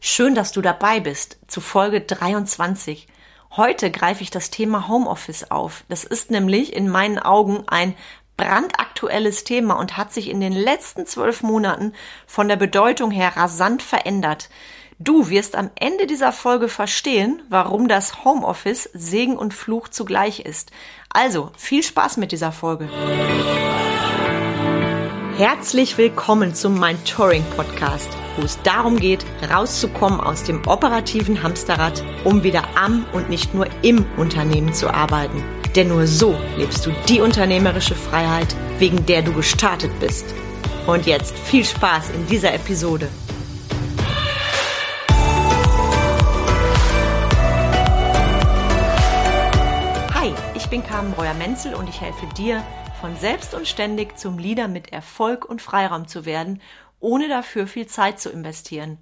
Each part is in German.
Schön, dass du dabei bist zu Folge 23. Heute greife ich das Thema Homeoffice auf. Das ist nämlich in meinen Augen ein brandaktuelles Thema und hat sich in den letzten zwölf Monaten von der Bedeutung her rasant verändert. Du wirst am Ende dieser Folge verstehen, warum das Homeoffice Segen und Fluch zugleich ist. Also viel Spaß mit dieser Folge. Herzlich willkommen zum Mein Touring Podcast, wo es darum geht, rauszukommen aus dem operativen Hamsterrad, um wieder am und nicht nur im Unternehmen zu arbeiten. Denn nur so lebst du die unternehmerische Freiheit, wegen der du gestartet bist. Und jetzt viel Spaß in dieser Episode. Hi, ich bin Carmen Breuer-Menzel und ich helfe dir, von selbst und ständig zum Leader mit Erfolg und Freiraum zu werden, ohne dafür viel Zeit zu investieren.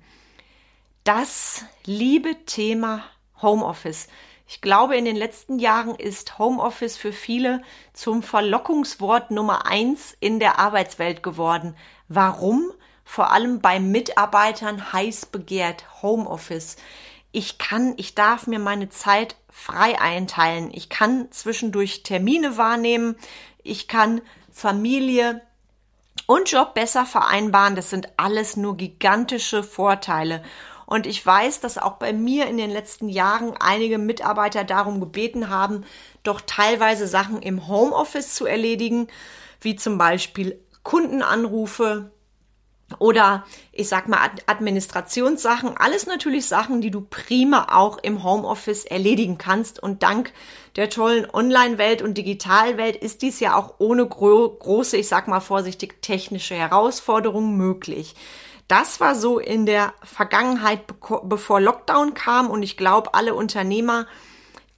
Das liebe Thema Homeoffice. Ich glaube, in den letzten Jahren ist Homeoffice für viele zum Verlockungswort Nummer eins in der Arbeitswelt geworden. Warum? Vor allem bei Mitarbeitern heiß begehrt Homeoffice. Ich kann, ich darf mir meine Zeit frei einteilen. Ich kann zwischendurch Termine wahrnehmen ich kann Familie und Job besser vereinbaren. Das sind alles nur gigantische Vorteile. Und ich weiß, dass auch bei mir in den letzten Jahren einige Mitarbeiter darum gebeten haben, doch teilweise Sachen im Homeoffice zu erledigen, wie zum Beispiel Kundenanrufe, oder ich sag mal Administrationssachen, alles natürlich Sachen, die du prima auch im Homeoffice erledigen kannst und dank der tollen Online-Welt und Digitalwelt ist dies ja auch ohne gro große, ich sag mal vorsichtig, technische Herausforderungen möglich. Das war so in der Vergangenheit, bevor Lockdown kam und ich glaube, alle Unternehmer,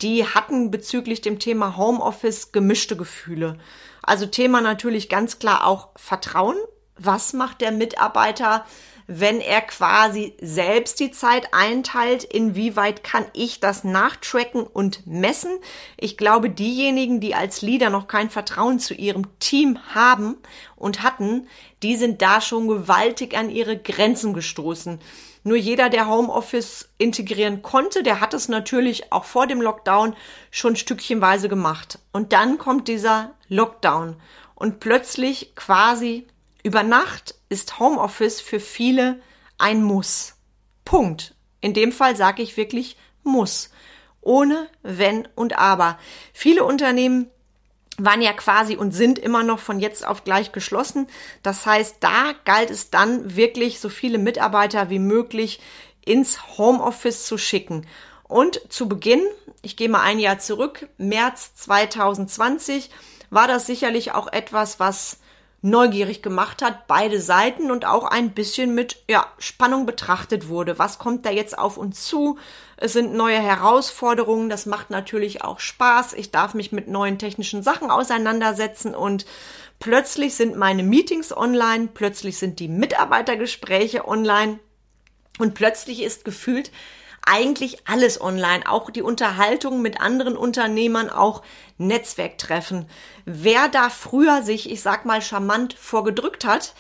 die hatten bezüglich dem Thema Homeoffice gemischte Gefühle. Also Thema natürlich ganz klar auch Vertrauen was macht der Mitarbeiter, wenn er quasi selbst die Zeit einteilt, inwieweit kann ich das nachtracken und messen. Ich glaube, diejenigen, die als Leader noch kein Vertrauen zu ihrem Team haben und hatten, die sind da schon gewaltig an ihre Grenzen gestoßen. Nur jeder, der Homeoffice integrieren konnte, der hat es natürlich auch vor dem Lockdown schon stückchenweise gemacht. Und dann kommt dieser Lockdown und plötzlich quasi über Nacht ist Homeoffice für viele ein Muss. Punkt. In dem Fall sage ich wirklich muss. Ohne Wenn und Aber. Viele Unternehmen waren ja quasi und sind immer noch von jetzt auf gleich geschlossen. Das heißt, da galt es dann wirklich so viele Mitarbeiter wie möglich ins Homeoffice zu schicken. Und zu Beginn, ich gehe mal ein Jahr zurück, März 2020, war das sicherlich auch etwas, was neugierig gemacht hat, beide Seiten und auch ein bisschen mit ja, Spannung betrachtet wurde. Was kommt da jetzt auf uns zu? Es sind neue Herausforderungen, das macht natürlich auch Spaß. Ich darf mich mit neuen technischen Sachen auseinandersetzen und plötzlich sind meine Meetings online, plötzlich sind die Mitarbeitergespräche online und plötzlich ist gefühlt eigentlich alles online, auch die Unterhaltung mit anderen Unternehmern, auch Netzwerktreffen. Wer da früher sich, ich sag mal, charmant vorgedrückt hat,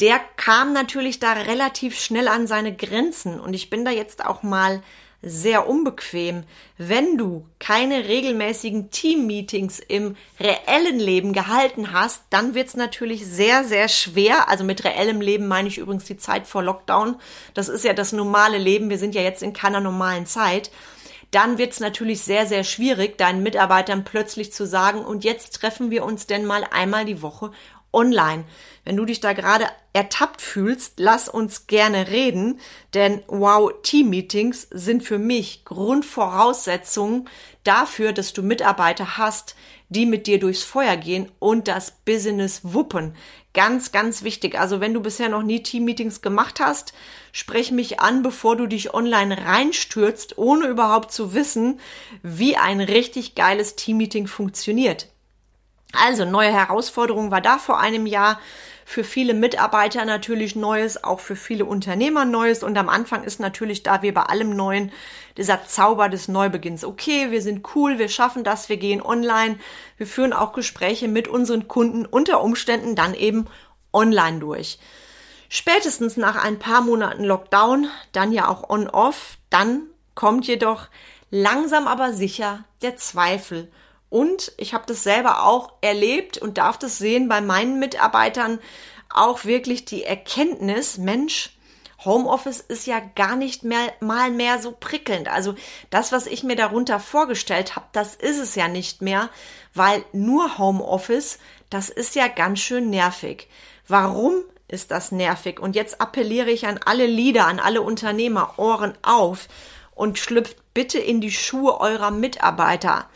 der kam natürlich da relativ schnell an seine Grenzen. Und ich bin da jetzt auch mal sehr unbequem. Wenn du keine regelmäßigen Team-Meetings im reellen Leben gehalten hast, dann wird's natürlich sehr, sehr schwer. Also mit reellem Leben meine ich übrigens die Zeit vor Lockdown. Das ist ja das normale Leben. Wir sind ja jetzt in keiner normalen Zeit. Dann wird's natürlich sehr, sehr schwierig, deinen Mitarbeitern plötzlich zu sagen, und jetzt treffen wir uns denn mal einmal die Woche online. Wenn du dich da gerade ertappt fühlst, lass uns gerne reden, denn wow, Team-Meetings sind für mich Grundvoraussetzungen dafür, dass du Mitarbeiter hast, die mit dir durchs Feuer gehen und das Business wuppen. Ganz, ganz wichtig. Also wenn du bisher noch nie Team-Meetings gemacht hast, sprech mich an, bevor du dich online reinstürzt, ohne überhaupt zu wissen, wie ein richtig geiles Team-Meeting funktioniert. Also neue Herausforderung war da vor einem Jahr. Für viele Mitarbeiter natürlich Neues, auch für viele Unternehmer Neues. Und am Anfang ist natürlich da wie bei allem Neuen dieser Zauber des Neubeginns. Okay, wir sind cool, wir schaffen das, wir gehen online, wir führen auch Gespräche mit unseren Kunden unter Umständen dann eben online durch. Spätestens nach ein paar Monaten Lockdown, dann ja auch on-off, dann kommt jedoch langsam aber sicher der Zweifel. Und ich habe das selber auch erlebt und darf das sehen bei meinen Mitarbeitern auch wirklich die Erkenntnis, Mensch, Homeoffice ist ja gar nicht mehr mal mehr so prickelnd. Also das, was ich mir darunter vorgestellt habe, das ist es ja nicht mehr, weil nur Homeoffice, das ist ja ganz schön nervig. Warum ist das nervig? Und jetzt appelliere ich an alle Leader, an alle Unternehmer, Ohren auf und schlüpft bitte in die Schuhe eurer Mitarbeiter.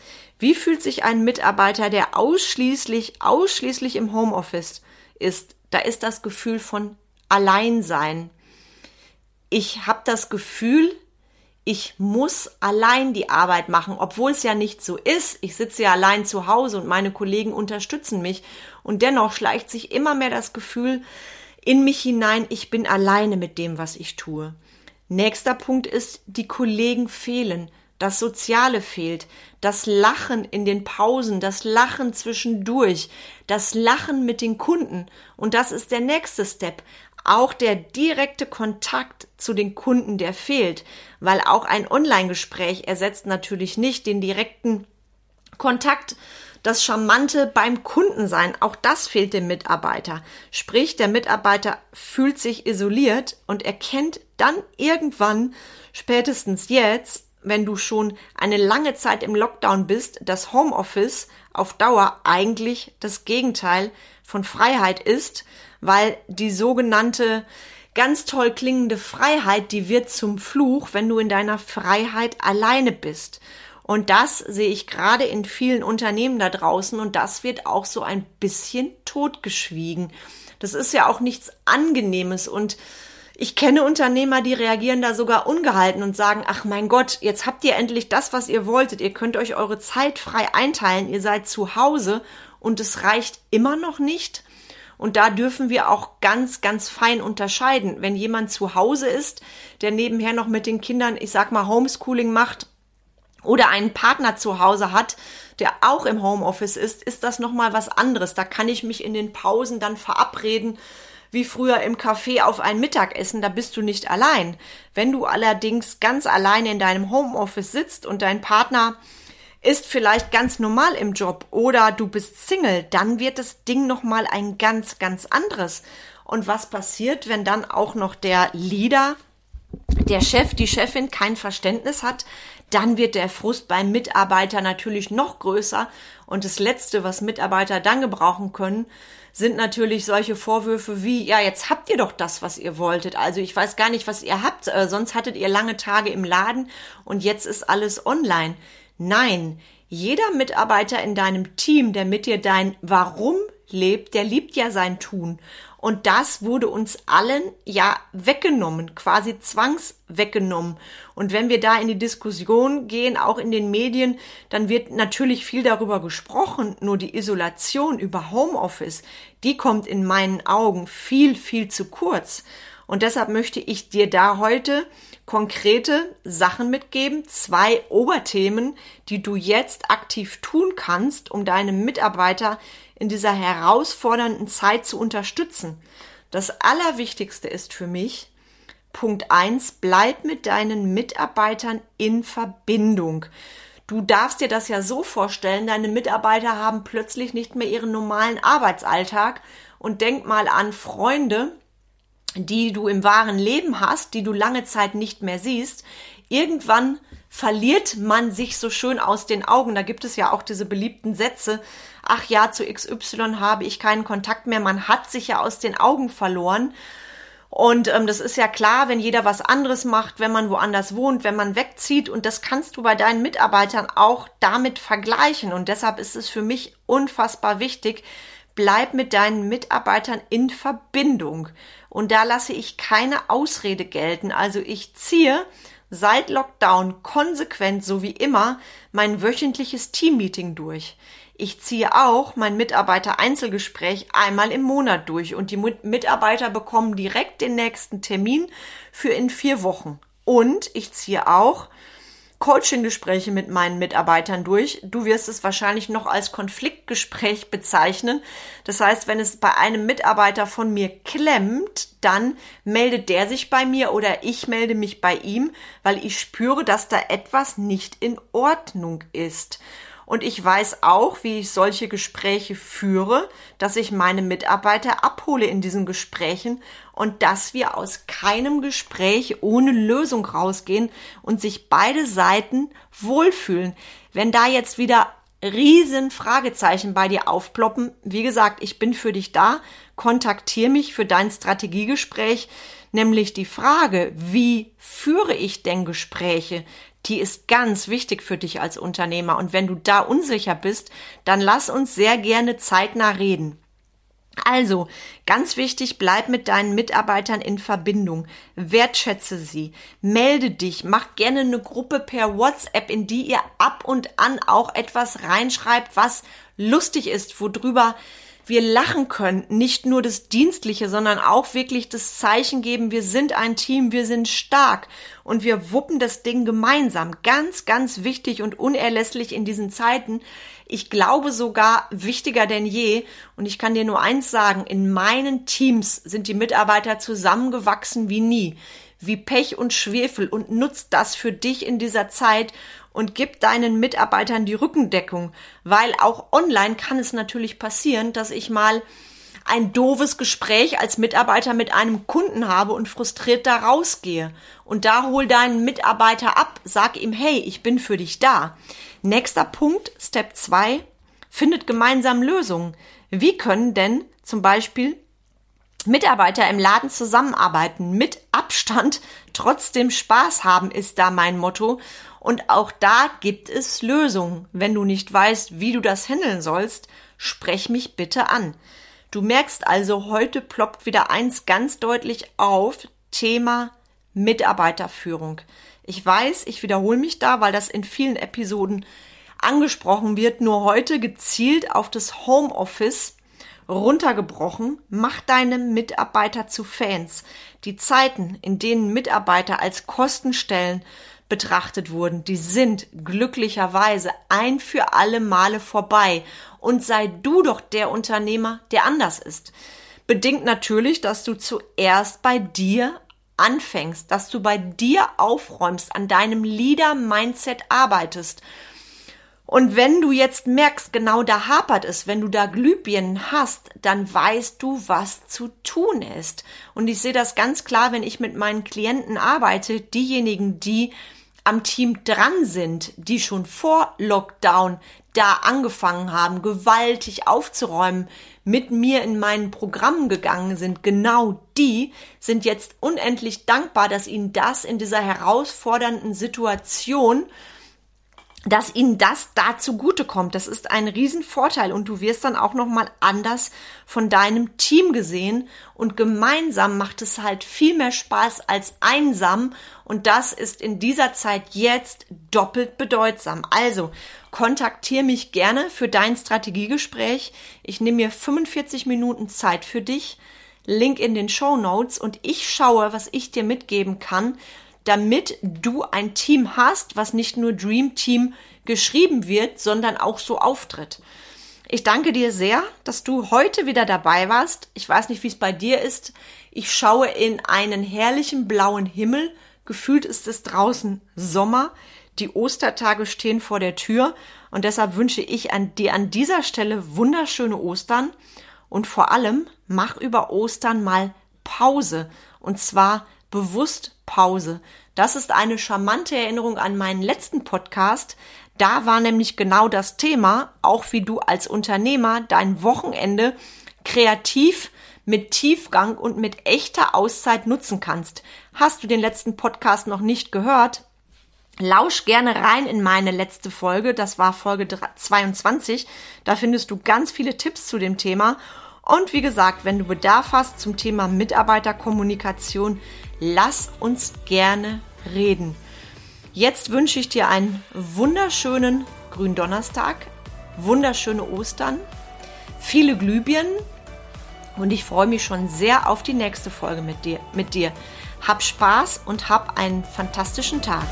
Wie fühlt sich ein Mitarbeiter, der ausschließlich, ausschließlich im Homeoffice ist? Da ist das Gefühl von Alleinsein. Ich habe das Gefühl, ich muss allein die Arbeit machen, obwohl es ja nicht so ist. Ich sitze ja allein zu Hause und meine Kollegen unterstützen mich. Und dennoch schleicht sich immer mehr das Gefühl in mich hinein, ich bin alleine mit dem, was ich tue. Nächster Punkt ist, die Kollegen fehlen. Das Soziale fehlt, das Lachen in den Pausen, das Lachen zwischendurch, das Lachen mit den Kunden. Und das ist der nächste Step. Auch der direkte Kontakt zu den Kunden, der fehlt, weil auch ein Online-Gespräch ersetzt natürlich nicht den direkten Kontakt das Charmante beim Kunden sein, auch das fehlt dem Mitarbeiter. Sprich, der Mitarbeiter fühlt sich isoliert und erkennt dann irgendwann, spätestens jetzt, wenn du schon eine lange Zeit im Lockdown bist, dass Homeoffice auf Dauer eigentlich das Gegenteil von Freiheit ist, weil die sogenannte ganz toll klingende Freiheit, die wird zum Fluch, wenn du in deiner Freiheit alleine bist. Und das sehe ich gerade in vielen Unternehmen da draußen und das wird auch so ein bisschen totgeschwiegen. Das ist ja auch nichts Angenehmes und ich kenne Unternehmer, die reagieren da sogar ungehalten und sagen, ach mein Gott, jetzt habt ihr endlich das, was ihr wolltet. Ihr könnt euch eure Zeit frei einteilen. Ihr seid zu Hause und es reicht immer noch nicht. Und da dürfen wir auch ganz, ganz fein unterscheiden. Wenn jemand zu Hause ist, der nebenher noch mit den Kindern, ich sag mal, Homeschooling macht oder einen Partner zu Hause hat, der auch im Homeoffice ist, ist das nochmal was anderes. Da kann ich mich in den Pausen dann verabreden wie früher im Café auf ein Mittagessen, da bist du nicht allein. Wenn du allerdings ganz allein in deinem Homeoffice sitzt und dein Partner ist vielleicht ganz normal im Job oder du bist Single, dann wird das Ding noch mal ein ganz ganz anderes. Und was passiert, wenn dann auch noch der Leader, der Chef, die Chefin kein Verständnis hat, dann wird der Frust beim Mitarbeiter natürlich noch größer und das letzte, was Mitarbeiter dann gebrauchen können, sind natürlich solche Vorwürfe wie, ja, jetzt habt ihr doch das, was ihr wolltet. Also ich weiß gar nicht, was ihr habt, äh, sonst hattet ihr lange Tage im Laden und jetzt ist alles online. Nein, jeder Mitarbeiter in deinem Team, der mit dir dein Warum lebt, der liebt ja sein Tun. Und das wurde uns allen ja weggenommen, quasi zwangsweggenommen. Und wenn wir da in die Diskussion gehen, auch in den Medien, dann wird natürlich viel darüber gesprochen. Nur die Isolation über Homeoffice, die kommt in meinen Augen viel, viel zu kurz. Und deshalb möchte ich dir da heute konkrete Sachen mitgeben, zwei Oberthemen, die du jetzt aktiv tun kannst, um deine Mitarbeiter in dieser herausfordernden Zeit zu unterstützen. Das Allerwichtigste ist für mich, Punkt eins: bleib mit deinen Mitarbeitern in Verbindung. Du darfst dir das ja so vorstellen, deine Mitarbeiter haben plötzlich nicht mehr ihren normalen Arbeitsalltag und denk mal an Freunde, die du im wahren Leben hast, die du lange Zeit nicht mehr siehst. Irgendwann verliert man sich so schön aus den Augen. Da gibt es ja auch diese beliebten Sätze, ach ja, zu XY habe ich keinen Kontakt mehr. Man hat sich ja aus den Augen verloren. Und ähm, das ist ja klar, wenn jeder was anderes macht, wenn man woanders wohnt, wenn man wegzieht. Und das kannst du bei deinen Mitarbeitern auch damit vergleichen. Und deshalb ist es für mich unfassbar wichtig, bleib mit deinen Mitarbeitern in Verbindung. Und da lasse ich keine Ausrede gelten. Also ich ziehe seit Lockdown konsequent, so wie immer, mein wöchentliches Teammeeting durch. Ich ziehe auch mein Mitarbeiter-Einzelgespräch einmal im Monat durch und die Mitarbeiter bekommen direkt den nächsten Termin für in vier Wochen. Und ich ziehe auch Coaching-Gespräche mit meinen Mitarbeitern durch. Du wirst es wahrscheinlich noch als Konfliktgespräch bezeichnen. Das heißt, wenn es bei einem Mitarbeiter von mir klemmt, dann meldet der sich bei mir oder ich melde mich bei ihm, weil ich spüre, dass da etwas nicht in Ordnung ist. Und ich weiß auch, wie ich solche Gespräche führe, dass ich meine Mitarbeiter abhole in diesen Gesprächen und dass wir aus keinem Gespräch ohne Lösung rausgehen und sich beide Seiten wohlfühlen. Wenn da jetzt wieder riesen Fragezeichen bei dir aufploppen, wie gesagt, ich bin für dich da, kontaktiere mich für dein Strategiegespräch, nämlich die Frage, wie führe ich denn Gespräche? Die ist ganz wichtig für dich als Unternehmer. Und wenn du da unsicher bist, dann lass uns sehr gerne zeitnah reden. Also, ganz wichtig, bleib mit deinen Mitarbeitern in Verbindung. Wertschätze sie. Melde dich. Mach gerne eine Gruppe per WhatsApp, in die ihr ab und an auch etwas reinschreibt, was lustig ist, worüber wir lachen können, nicht nur das Dienstliche, sondern auch wirklich das Zeichen geben, wir sind ein Team, wir sind stark und wir wuppen das Ding gemeinsam. Ganz, ganz wichtig und unerlässlich in diesen Zeiten. Ich glaube sogar wichtiger denn je. Und ich kann dir nur eins sagen, in meinen Teams sind die Mitarbeiter zusammengewachsen wie nie wie Pech und Schwefel und nutzt das für dich in dieser Zeit und gib deinen Mitarbeitern die Rückendeckung, weil auch online kann es natürlich passieren, dass ich mal ein doofes Gespräch als Mitarbeiter mit einem Kunden habe und frustriert da rausgehe. Und da hol deinen Mitarbeiter ab, sag ihm, hey, ich bin für dich da. Nächster Punkt, Step 2, findet gemeinsam Lösungen. Wie können denn zum Beispiel Mitarbeiter im Laden zusammenarbeiten, mit Abstand, trotzdem Spaß haben, ist da mein Motto. Und auch da gibt es Lösungen. Wenn du nicht weißt, wie du das handeln sollst, sprech mich bitte an. Du merkst also, heute ploppt wieder eins ganz deutlich auf, Thema Mitarbeiterführung. Ich weiß, ich wiederhole mich da, weil das in vielen Episoden angesprochen wird, nur heute gezielt auf das Homeoffice runtergebrochen, mach deine Mitarbeiter zu Fans. Die Zeiten, in denen Mitarbeiter als Kostenstellen betrachtet wurden, die sind glücklicherweise ein für alle Male vorbei. Und sei du doch der Unternehmer, der anders ist. Bedingt natürlich, dass du zuerst bei dir anfängst, dass du bei dir aufräumst, an deinem Leader-Mindset arbeitest und wenn du jetzt merkst, genau da hapert es, wenn du da Glühbirnen hast, dann weißt du, was zu tun ist. Und ich sehe das ganz klar, wenn ich mit meinen Klienten arbeite, diejenigen, die am Team dran sind, die schon vor Lockdown da angefangen haben, gewaltig aufzuräumen, mit mir in meinen Programmen gegangen sind, genau die sind jetzt unendlich dankbar, dass ihnen das in dieser herausfordernden Situation dass ihnen das da zugutekommt. Das ist ein Riesenvorteil und du wirst dann auch nochmal anders von deinem Team gesehen und gemeinsam macht es halt viel mehr Spaß als einsam und das ist in dieser Zeit jetzt doppelt bedeutsam. Also kontaktiere mich gerne für dein Strategiegespräch. Ich nehme mir 45 Minuten Zeit für dich. Link in den Show Notes und ich schaue, was ich dir mitgeben kann, damit du ein Team hast, was nicht nur Dream Team geschrieben wird, sondern auch so auftritt. Ich danke dir sehr, dass du heute wieder dabei warst. Ich weiß nicht, wie es bei dir ist. Ich schaue in einen herrlichen blauen Himmel. Gefühlt ist es draußen Sommer. Die Ostertage stehen vor der Tür und deshalb wünsche ich an dir an dieser Stelle wunderschöne Ostern und vor allem mach über Ostern mal Pause und zwar bewusst Pause. Das ist eine charmante Erinnerung an meinen letzten Podcast. Da war nämlich genau das Thema, auch wie du als Unternehmer dein Wochenende kreativ mit Tiefgang und mit echter Auszeit nutzen kannst. Hast du den letzten Podcast noch nicht gehört? Lausch gerne rein in meine letzte Folge. Das war Folge 22. Da findest du ganz viele Tipps zu dem Thema. Und wie gesagt, wenn du Bedarf hast zum Thema Mitarbeiterkommunikation, lass uns gerne reden. Jetzt wünsche ich dir einen wunderschönen Gründonnerstag, wunderschöne Ostern, viele Glühbirnen und ich freue mich schon sehr auf die nächste Folge mit dir. Mit dir. Hab Spaß und hab einen fantastischen Tag.